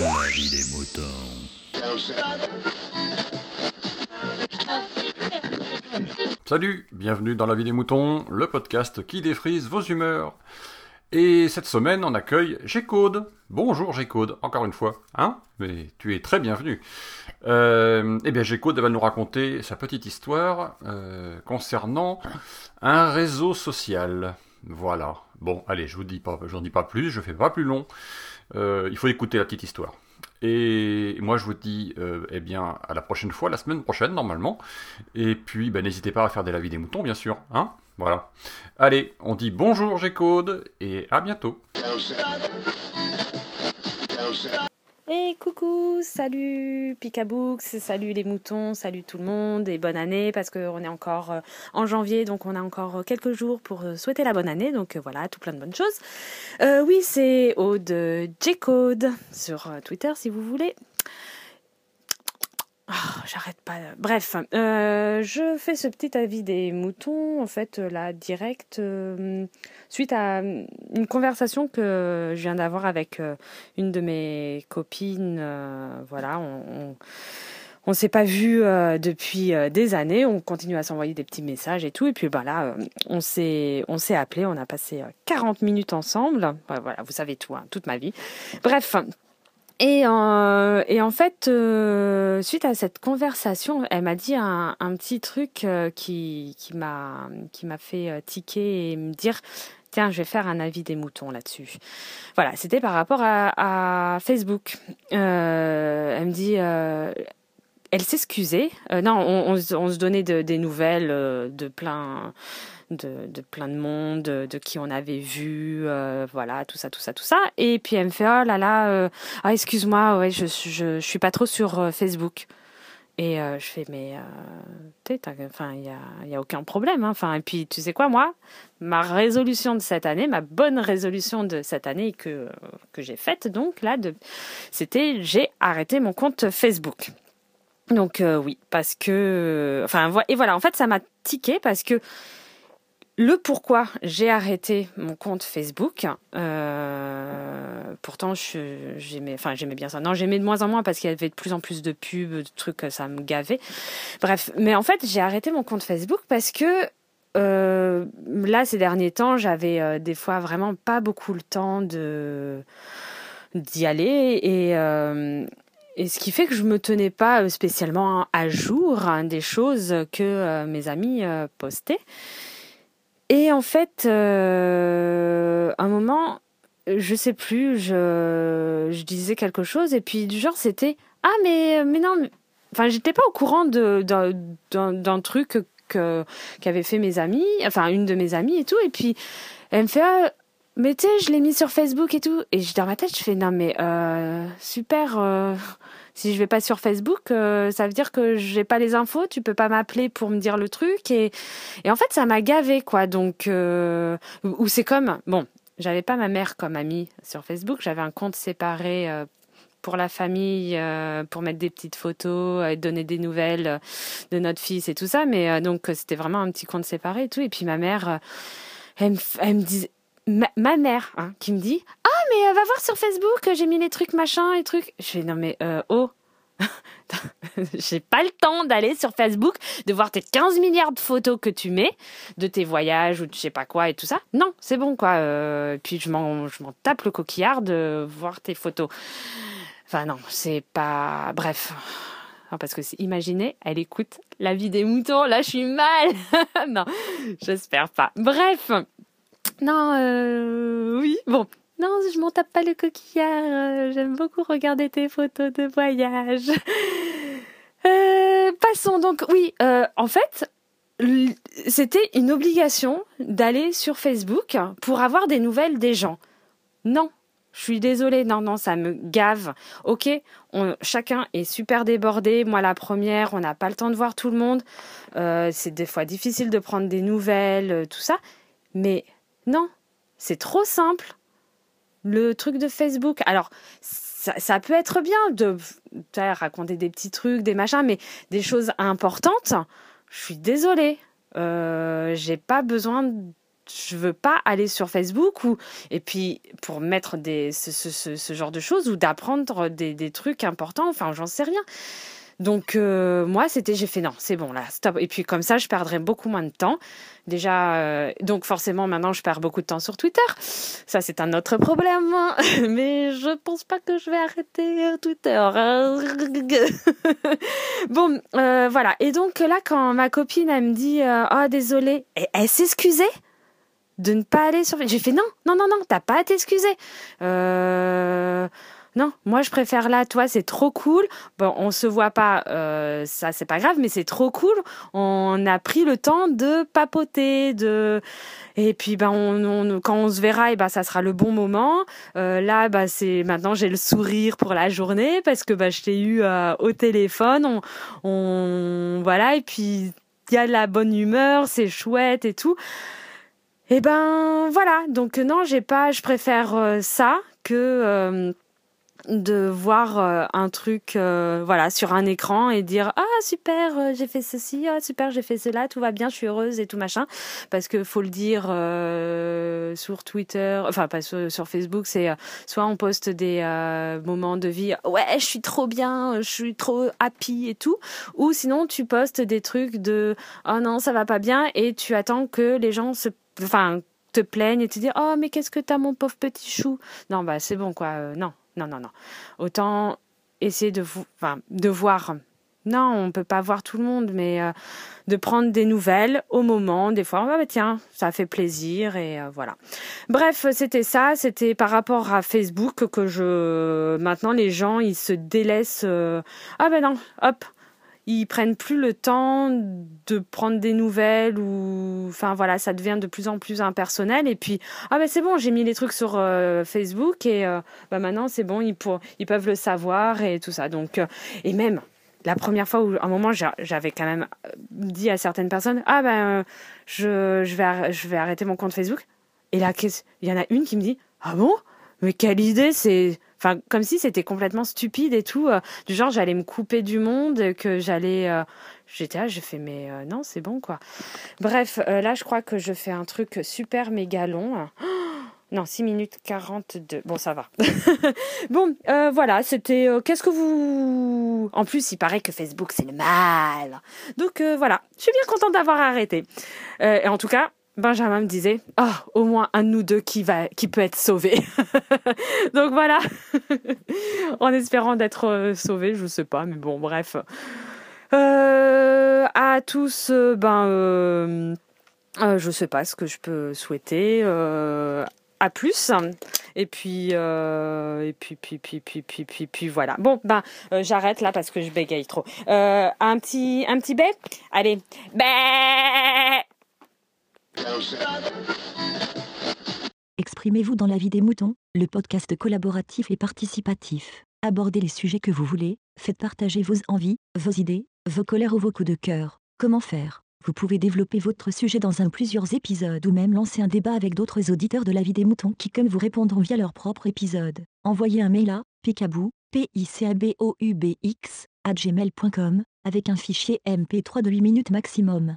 La vie des moutons. Salut, bienvenue dans La vie des moutons, le podcast qui défrise vos humeurs. Et cette semaine, on accueille G-Code. Bonjour G-Code, encore une fois. Hein Mais tu es très bienvenu. Euh, eh bien, G-Code va nous raconter sa petite histoire euh, concernant un réseau social. Voilà. Bon, allez, je vous dis pas, j'en dis pas plus, je fais pas plus long. Euh, il faut écouter la petite histoire. Et moi, je vous dis, euh, eh bien, à la prochaine fois, la semaine prochaine, normalement. Et puis, ben, n'hésitez pas à faire des lavis des moutons, bien sûr. Hein voilà. Allez, on dit bonjour G-Code et à bientôt. Et coucou, salut Picabooks, salut les moutons, salut tout le monde et bonne année parce qu'on est encore euh, en janvier donc on a encore quelques jours pour euh, souhaiter la bonne année donc euh, voilà, tout plein de bonnes choses. Euh, oui, c'est Aude J-Code sur euh, Twitter si vous voulez. Ah, J'arrête pas. Bref, euh, je fais ce petit avis des moutons, en fait, euh, là, direct, euh, suite à une conversation que je viens d'avoir avec une de mes copines. voilà, on, on, s'est pas vu depuis des années. On continue à s'envoyer des petits messages et tout. Et puis, bah là, on s'est, on s'est appelé. On a passé euh, 40 minutes ensemble. Ouais, voilà, vous savez tout, hein, toute ma vie. Bref. Et, euh, et en fait, euh, suite à cette conversation, elle m'a dit un, petit truc euh, qui, qui m'a qui m'a fait tiquer et me dire tiens, je vais faire un avis des moutons là-dessus. Voilà, c'était par rapport à, Facebook. Elle me dit euh, elle s'excusait. Non, on, se- on se donnait de- des nouvelles de plein de, plein de monde, de, qui on avait vu, euh, voilà, tout ça, tout ça, tout ça. Et puis elle me fait oh là là, euh, ah excuse-moi, ouais, je, je, je suis pas trop sur euh, Facebook. Et je fais mais enfin il y a, y a aucun problème. hein. Enfin et puis tu sais quoi moi, ma résolution de cette année, ma bonne résolution de cette année que que j'ai faite donc là, c'était j'ai arrêté mon compte Facebook. Donc oui, parce que enfin et voilà, en fait ça m'a tiqué parce que le pourquoi j'ai arrêté mon compte Facebook. euh, pourtant, j'aimais, enfin j'aimais bien ça. Non, j'aimais de moins en moins parce qu'il y avait de plus en plus de pubs, de trucs, ça me gavait. Bref, mais en fait, j'ai arrêté mon compte Facebook parce que euh, là, ces derniers temps, j'avais euh, des fois vraiment pas beaucoup le temps de d'y aller et ce qui fait que je me tenais pas spécialement à jour hein, des choses que mes amis postaient. Et en fait, euh, un moment, je sais plus, je, disais quelque chose et puis du genre c'était ah mais mais non, mais- enfin j'étais pas au courant de d'un d'un truc qu'avaient fait mes amis, enfin une de mes amies et tout. Et puis elle me fait ah, mais tu sais je l'ai mis sur Facebook et tout. Et dans ma tête je fais non mais euh, super euh, si je vais pas sur Facebook euh, ça veut dire que j'ai pas les infos tu peux pas m'appeler pour me dire le truc et et en fait ça m'a gavé quoi donc euh, ou c'est comme bon j'avais pas ma mère comme amie sur Facebook j'avais un compte séparé euh, pour la famille, euh, pour mettre des petites photos, euh, donner des nouvelles de notre fils et tout ça. Mais donc, c'était vraiment un petit compte séparé et tout. Et puis, ma mère, elle, elle me dit, ma, mère, hein, qui me dit, ah, mais euh, va voir sur Facebook, j'ai mis les trucs machin et trucs. Je fais, non, mais euh, oh. J'ai pas le temps d'aller sur Facebook, de voir tes 15 milliards de photos que tu mets, de tes voyages ou de je sais pas quoi et tout ça. Non, c'est bon quoi. Euh, puis je m'en, je m'en tape le coquillard de voir tes photos. Enfin non, c'est pas... Bref. Parce que imaginez, elle écoute la vie des moutons, là je suis mal. non, j'espère pas. Bref. Non, euh, oui, bon. Non, je m'en tape pas le coquillard. euh, J'aime beaucoup regarder tes photos de voyage. Euh, passons donc. Oui, en fait, c'était une obligation d'aller sur Facebook pour avoir des nouvelles des gens. Non, je suis désolée, non, non, ça me gave. Ok, chacun est super débordé. Moi, la première, on n'a pas le temps de voir tout le monde. C'est des fois difficile de prendre des nouvelles, tout ça. Mais non, c'est trop simple. Le truc de Facebook. Alors, ça, peut être bien de raconter des petits trucs, des machins, mais des choses importantes, je suis désolée. Euh, j'ai pas besoin je veux pas aller sur Facebook ou et puis pour mettre ce genre de choses ou d'apprendre des, des trucs importants. Enfin, j'en sais rien. Donc euh, moi, c'était j'ai fait non, c'est bon là, stop. Et puis comme ça, je perdrais beaucoup moins de temps. Déjà, euh, donc forcément maintenant, je perds beaucoup de temps sur Twitter. Ça, c'est un autre problème. Mais je pense pas que je vais arrêter euh, Twitter. bon, voilà. Et donc là, quand ma copine elle me dit oh désolé, et elle s'excusait de ne pas aller sur. J'ai fait non, non, non, non, t'as pas à t'excuser. Euh non, moi je préfère là, toi c'est trop cool. Bon, on se voit pas, euh, ça c'est pas grave, mais c'est trop cool. On a pris le temps de papoter, de et puis ben on, quand on se verra, et ben ça sera le bon moment. Euh, là, bah c'est maintenant j'ai le sourire pour la journée parce que bah je t'ai eu euh, au téléphone. On, on voilà et puis il y a de la bonne humeur, c'est chouette et tout. Et ben voilà, donc non, j'ai pas, je préfère ça que de voir euh, un truc euh, voilà sur un écran et dire ah super euh, j'ai fait ceci ah super j'ai fait cela tout va bien je suis heureuse et tout machin parce que faut le dire sur Twitter enfin pas sur, Facebook c'est soit on poste des moments de vie ouais je suis trop bien je suis trop happy et tout ou sinon tu postes des trucs de oh non ça va pas bien et tu attends que les gens enfin te plaignent et te disent oh mais qu'est-ce que t'as mon pauvre petit chou? Non bah c'est bon quoi non non, non, non. Autant essayer de, voir. Non, on peut pas voir tout le monde, mais euh, de prendre des nouvelles au moment. Des fois, ah bah tiens, ça fait plaisir et euh, voilà. Bref, c'était ça. C'était par rapport à Facebook que je. Maintenant, les gens, ils se délaissent. Euh, ah ben non, hop, ils prennent plus le temps de prendre des nouvelles ou enfin voilà ça devient de plus en plus impersonnel. Et puis ah ben c'est bon j'ai mis les trucs sur euh, Facebook et bah maintenant c'est bon ils pour, ils peuvent le savoir et tout ça. Donc euh, et même la première fois où à un moment j'avais quand même dit à certaines personnes ah ben je, je vais je vais arrêter mon compte Facebook. Et là il y en a une qui me dit ah bon? Mais quelle idée c'est Enfin, comme si c'était complètement stupide et tout. Euh, du genre, j'allais me couper du monde, que j'allais. Euh, j'étais là, j'ai fait, mais euh, non, c'est bon, quoi. Bref, là, je crois que je fais un truc super méga long. non, 6 minutes 42. Bon, ça va. bon, voilà, c'était. Qu'est-ce que vous. En plus, il paraît que Facebook, c'est le mal. Donc, voilà, je suis bien contente d'avoir arrêté. et en tout cas, Benjamin me disait, oh, au moins un de nous deux qui va, qui peut être sauvé. Donc voilà, en espérant d'être euh, sauvé, je sais pas, mais bon, bref. Euh, à tous, euh, ben, euh, je sais pas ce que je peux souhaiter. à plus et puis et puis puis puis puis puis puis puis voilà bon ben j'arrête là parce que je bégaye trop un petit un petit bec? Allez bé Exprimez-vous dans la vie des moutons, le podcast collaboratif et participatif. Abordez les sujets que vous voulez, faites partager vos envies, vos idées, vos colères ou vos coups de cœur. Comment faire? Vous pouvez développer votre sujet dans un plusieurs épisodes ou même lancer un débat avec d'autres auditeurs de la vie des moutons qui comme vous répondront via leur propre épisode. Envoyez un mail à picabou, p i c avec un fichier MP3 de 8 minutes maximum.